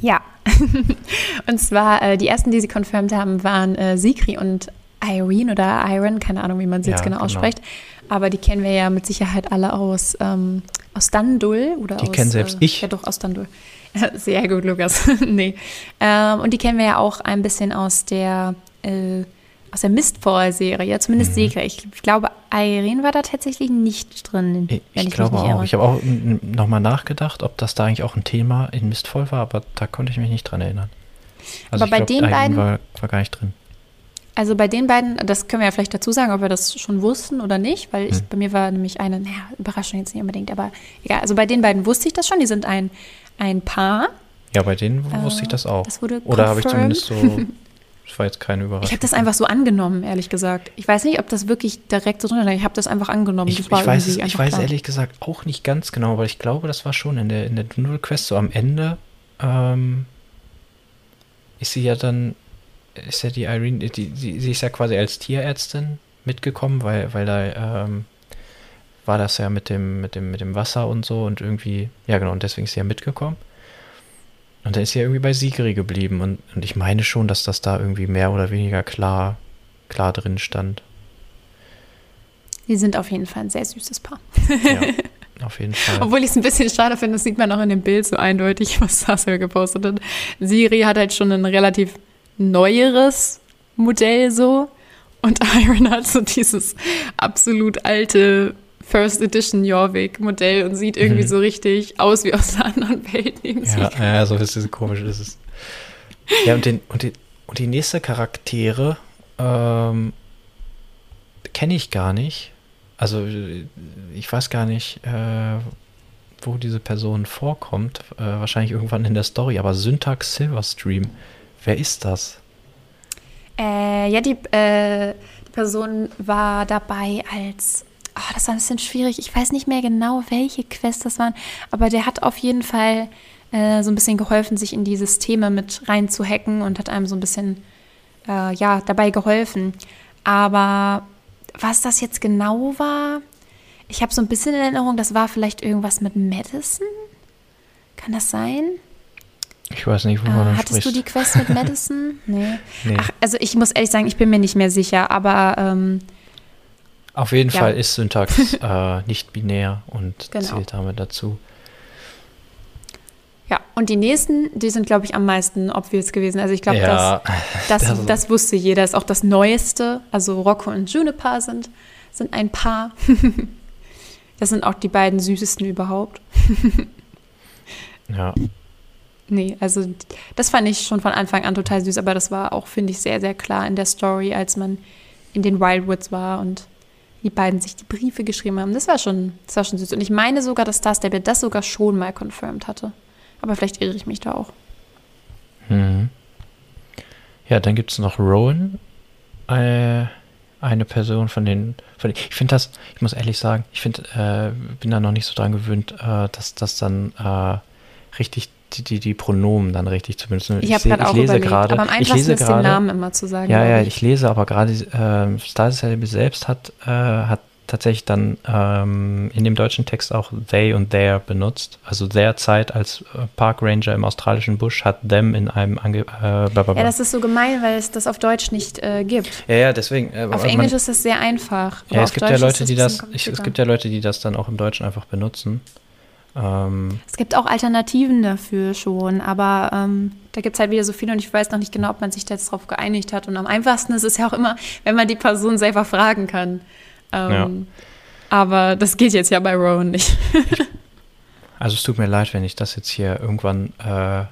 Speaker 1: Ja, und zwar äh, die ersten, die sie confirmed haben, waren äh, Sikri und Irene oder Iron, keine Ahnung, wie man sie ja, jetzt genau, genau, ausspricht. Aber die kennen wir ja mit Sicherheit alle aus, ähm, aus Dandul oder
Speaker 2: die
Speaker 1: aus.
Speaker 2: kennen selbst äh, ich.
Speaker 1: Ja, doch, aus Dandul. Sehr gut, Lukas. nee. Ähm, und die kennen wir ja auch ein bisschen aus der äh, aus der Mistfall-Serie, zumindest mhm. Segre. Ich, ich, glaube, Irene war da tatsächlich nicht drin.
Speaker 2: Ich, ich glaube auch. Irre. Ich habe auch nochmal nachgedacht, ob das da eigentlich auch ein Thema in Mistfall war, aber da konnte ich mich nicht dran erinnern.
Speaker 1: Also aber bei glaub, den Irene beiden
Speaker 2: war, war gar nicht drin.
Speaker 1: Also bei den beiden, das können wir ja vielleicht dazu sagen, ob wir das schon wussten oder nicht, weil ich, hm. bei mir war nämlich eine, naja, Überraschung jetzt nicht unbedingt, aber egal. Also bei den beiden wusste ich das schon, die sind ein, ein Paar.
Speaker 2: Ja, bei denen äh, wusste ich das auch.
Speaker 1: Das wurde
Speaker 2: oder habe ich zumindest so, das war jetzt keine Überraschung.
Speaker 1: Ich habe das einfach so angenommen, ehrlich gesagt. Ich weiß nicht, ob das wirklich direkt so drin ist, ich habe das einfach angenommen.
Speaker 2: Ich, ich weiß, es, ich weiß ehrlich gesagt auch nicht ganz genau, aber ich glaube, das war schon in der, in der Doodle Quest so am Ende. Ähm, ist sie ja dann ist ja die Irene, die, die, sie ist ja quasi als Tierärztin mitgekommen, weil, weil da ähm, war das ja mit dem, mit, dem, mit dem Wasser und so und irgendwie, ja genau, und deswegen ist sie ja mitgekommen. Und dann ist ja irgendwie bei Sigri geblieben und, und ich meine schon, dass das da irgendwie mehr oder weniger klar, klar drin stand.
Speaker 1: Die sind auf jeden Fall ein sehr süßes Paar.
Speaker 2: Ja, auf jeden Fall.
Speaker 1: Obwohl ich es ein bisschen schade finde, das sieht man auch in dem Bild so eindeutig, was Sasel gepostet hat. Siri hat halt schon einen relativ neueres Modell so. Und Iron hat so dieses absolut alte First Edition Jorvik Modell und sieht irgendwie mhm. so richtig aus wie aus einer anderen Welt.
Speaker 2: Ja, ja, so ist es komisch. Ist es. Ja, und, den, und, die, und die nächste Charaktere ähm, kenne ich gar nicht. Also ich weiß gar nicht, äh, wo diese Person vorkommt. Äh, wahrscheinlich irgendwann in der Story. Aber Syntax Silverstream Wer ist das?
Speaker 1: Äh, ja, die, äh, die, Person war dabei als. Oh, das war ein bisschen schwierig. Ich weiß nicht mehr genau, welche Quest das waren, aber der hat auf jeden Fall äh, so ein bisschen geholfen, sich in die Systeme mit reinzuhacken und hat einem so ein bisschen äh, ja, dabei geholfen. Aber was das jetzt genau war, ich habe so ein bisschen in Erinnerung, das war vielleicht irgendwas mit Medicine. Kann das sein?
Speaker 2: Ich weiß nicht, wo man
Speaker 1: äh, Hattest sprichst. du die Quest mit Madison? nee. nee. Ach, also ich muss ehrlich sagen, ich bin mir nicht mehr sicher, aber ähm,
Speaker 2: auf jeden ja. Fall ist Syntax äh, nicht binär und genau. zählt damit dazu.
Speaker 1: Ja, und die nächsten, die sind, glaube ich, am meisten obvious gewesen. Also ich glaube, ja, das, das, das, wusste jeder. Das ist auch das Neueste. Also Rocco und Juniper sind, sind ein Paar. das sind auch die beiden süßesten überhaupt.
Speaker 2: ja.
Speaker 1: Nee, also das fand ich schon von Anfang an total süß, aber das war auch, finde ich, sehr, sehr klar in der Story, als man in den Wildwoods war und die beiden sich die Briefe geschrieben haben. Das war schon, das war schon süß. Und ich meine sogar, dass Star Stable das sogar schon mal confirmed hatte. Aber vielleicht irre ich mich da auch.
Speaker 2: Hm. Ja, dann gibt es noch Rowan. Äh, eine Person von den, von den ich finde das, ich muss ehrlich sagen, ich finde, äh, bin da noch nicht so dran gewöhnt, äh, dass das dann äh, richtig die, die, die Pronomen dann richtig zu benutzen.
Speaker 1: Ich, ich, seh, ich lese gerade. Aber am
Speaker 2: ich lese
Speaker 1: ist den Namen immer zu sagen.
Speaker 2: Ja, ja, ich. ich. lese, aber gerade äh, Star Celebi selbst hat, äh, hat tatsächlich dann ähm, in dem deutschen Text auch they und their benutzt. Also their Zeit als äh, Park Ranger im australischen Busch hat them in einem Ange äh,
Speaker 1: Ja, das ist so gemein, weil es das auf Deutsch nicht äh, gibt.
Speaker 2: Ja, ja, deswegen.
Speaker 1: Äh, auf Englisch man, ist das sehr einfach.
Speaker 2: Ja, es gibt ja Leute, die das, ich, es gibt ja Leute, die das dann auch im Deutschen einfach benutzen. Ähm,
Speaker 1: es gibt auch Alternativen dafür schon, aber ähm, da gibt es halt wieder so viele und ich weiß noch nicht genau, ob man sich da jetzt drauf geeinigt hat. Und am einfachsten ist es ja auch immer, wenn man die Person selber fragen kann. Ähm, ja. Aber das geht jetzt ja bei Rowan nicht.
Speaker 2: also es tut mir leid, wenn ich das jetzt hier irgendwann äh,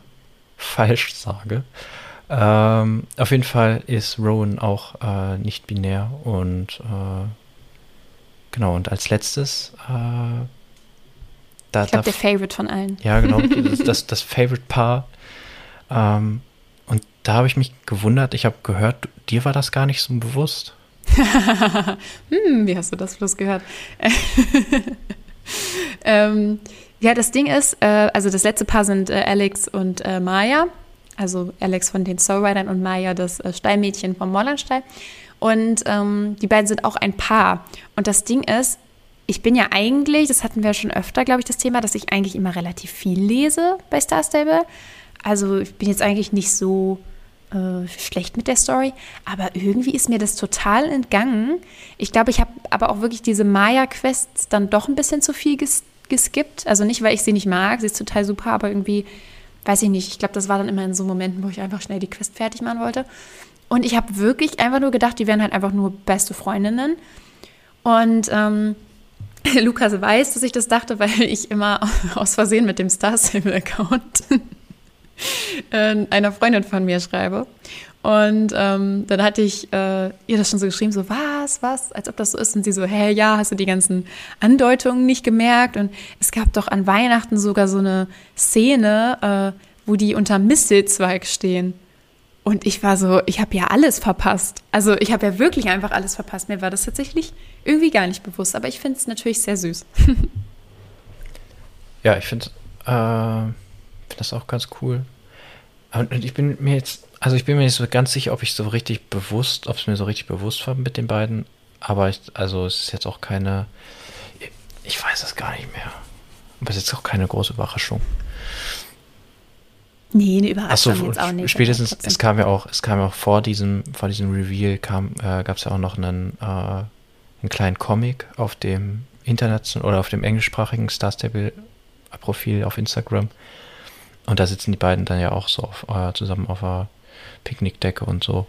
Speaker 2: falsch sage. Ähm, auf jeden Fall ist Rowan auch äh, nicht binär und äh, genau, und als letztes äh,
Speaker 1: da, ich glaube, der Favorite von allen.
Speaker 2: Ja, genau. Das, das, das Favorite-Paar. Ähm, und da habe ich mich gewundert. Ich habe gehört, dir war das gar nicht so bewusst.
Speaker 1: hm, wie hast du das bloß gehört? ähm, ja, das Ding ist, äh, also das letzte Paar sind äh, Alex und äh, Maya. Also Alex von den Soulridern und Maya, das äh, Stallmädchen vom Mollernstall. Und ähm, die beiden sind auch ein Paar. Und das Ding ist, ich bin ja eigentlich, das hatten wir schon öfter, glaube ich, das Thema, dass ich eigentlich immer relativ viel lese bei Star Stable. Also ich bin jetzt eigentlich nicht so äh, schlecht mit der Story, aber irgendwie ist mir das total entgangen. Ich glaube, ich habe aber auch wirklich diese Maya-Quests dann doch ein bisschen zu viel ges geskippt. Also nicht, weil ich sie nicht mag, sie ist total super, aber irgendwie, weiß ich nicht, ich glaube, das war dann immer in so Momenten, wo ich einfach schnell die Quest fertig machen wollte. Und ich habe wirklich einfach nur gedacht, die wären halt einfach nur beste Freundinnen. Und ähm, Lukas weiß, dass ich das dachte, weil ich immer aus Versehen mit dem Star Stable Account äh, einer Freundin von mir schreibe. Und ähm, dann hatte ich äh, ihr das schon so geschrieben, so was, was, als ob das so ist. Und sie so, hä, ja, hast du die ganzen Andeutungen nicht gemerkt? Und es gab doch an Weihnachten sogar so eine Szene, äh, wo die unter Mistelzweig stehen. Und ich war so, ich habe ja alles verpasst. Also ich habe ja wirklich einfach alles verpasst. Mir war das tatsächlich irgendwie gar nicht bewusst. Aber ich finde es natürlich sehr süß.
Speaker 2: ja, ich finde äh, find das auch ganz cool. Und ich bin mir jetzt, also ich bin mir nicht so ganz sicher, ob ich so richtig bewusst, ob es mir so richtig bewusst war mit den beiden. Aber ich, also es ist jetzt auch keine, ich weiß es gar nicht mehr. Aber es ist jetzt auch keine große Überraschung.
Speaker 1: Nee, eine Überraschung so,
Speaker 2: jetzt auch nicht. Spätestens, es kam ja auch, es kam ja auch vor diesem, vor diesem Reveal kam, äh, gab es ja auch noch einen, äh, einen kleinen Comic auf dem Internet oder auf dem englischsprachigen Star Stable Profil auf Instagram. Und da sitzen die beiden dann ja auch so auf, äh, zusammen auf einer Picknickdecke und so.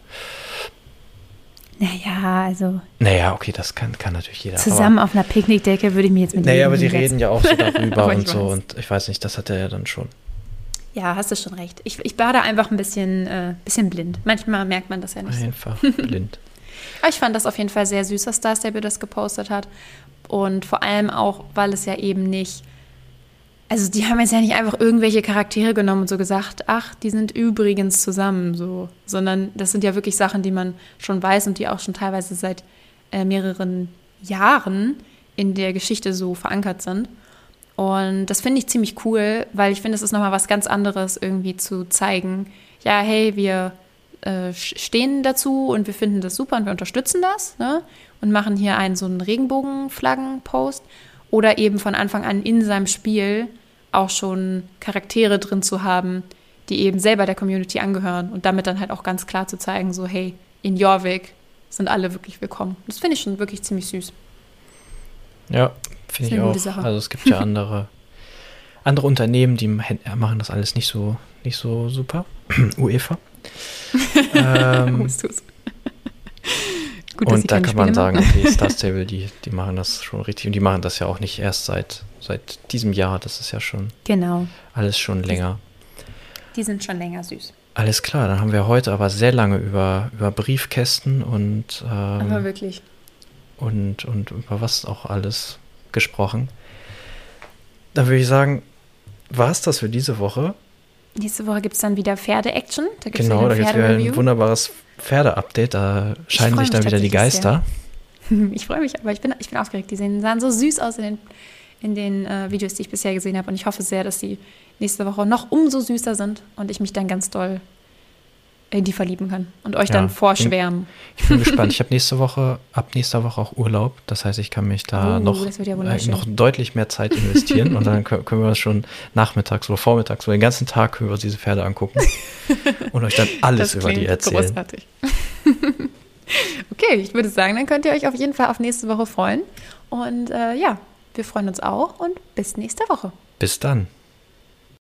Speaker 1: Naja, also.
Speaker 2: Naja, okay, das kann, kann natürlich jeder.
Speaker 1: Zusammen aber, auf einer Picknickdecke würde ich mir jetzt mit
Speaker 2: Naja, aber sie reden ja auch so darüber und so. Und ich weiß nicht, das hat er ja dann schon.
Speaker 1: Ja, hast du schon recht. Ich, ich war da einfach ein bisschen, äh, bisschen blind. Manchmal merkt man das ja nicht.
Speaker 2: Einfach so. blind.
Speaker 1: Aber ich fand das auf jeden Fall sehr süß, dass Star Stable das gepostet hat. Und vor allem auch, weil es ja eben nicht. Also, die haben jetzt ja nicht einfach irgendwelche Charaktere genommen und so gesagt, ach, die sind übrigens zusammen, so. Sondern das sind ja wirklich Sachen, die man schon weiß und die auch schon teilweise seit äh, mehreren Jahren in der Geschichte so verankert sind. Und das finde ich ziemlich cool, weil ich finde, es ist nochmal was ganz anderes, irgendwie zu zeigen, ja, hey, wir äh, stehen dazu und wir finden das super und wir unterstützen das ne? und machen hier einen so einen Regenbogenflaggen-Post oder eben von Anfang an in seinem Spiel auch schon Charaktere drin zu haben, die eben selber der Community angehören und damit dann halt auch ganz klar zu zeigen, so hey, in Jorvik sind alle wirklich willkommen. Das finde ich schon wirklich ziemlich süß.
Speaker 2: Ja, Finde ich auch. Sache. Also es gibt ja andere, andere Unternehmen, die machen das alles nicht so, nicht so super. UEFA. ähm, Gut, und da kann man sagen, okay, Star Stable, die, die machen das schon richtig und die machen das ja auch nicht erst seit, seit diesem Jahr, das ist ja schon
Speaker 1: genau.
Speaker 2: alles schon länger.
Speaker 1: Die sind schon länger süß.
Speaker 2: Alles klar, dann haben wir heute aber sehr lange über, über Briefkästen und ähm,
Speaker 1: aber wirklich.
Speaker 2: Und, und über was auch alles gesprochen. Dann würde ich sagen, war es das für diese Woche?
Speaker 1: Nächste Woche gibt es dann wieder Pferde-Action.
Speaker 2: Genau, da gibt es wieder ein wunderbares Pferde-Update. Da scheinen sich dann wieder die Geister.
Speaker 1: Sehr. Ich freue mich, aber ich bin, ich bin aufgeregt. Die sehen, sahen so süß aus in den, in den äh, Videos, die ich bisher gesehen habe. Und ich hoffe sehr, dass sie nächste Woche noch umso süßer sind und ich mich dann ganz doll in die verlieben kann und euch ja, dann vorschwärmen.
Speaker 2: Ich bin gespannt. Ich habe nächste Woche, ab nächster Woche auch Urlaub. Das heißt, ich kann mich da oh, noch, ja äh, noch deutlich mehr Zeit investieren und dann können wir uns schon nachmittags oder vormittags oder den ganzen Tag über diese Pferde angucken und euch dann alles über die erzählen. Großartig.
Speaker 1: okay, ich würde sagen, dann könnt ihr euch auf jeden Fall auf nächste Woche freuen. Und äh, ja, wir freuen uns auch und bis nächste Woche.
Speaker 2: Bis dann.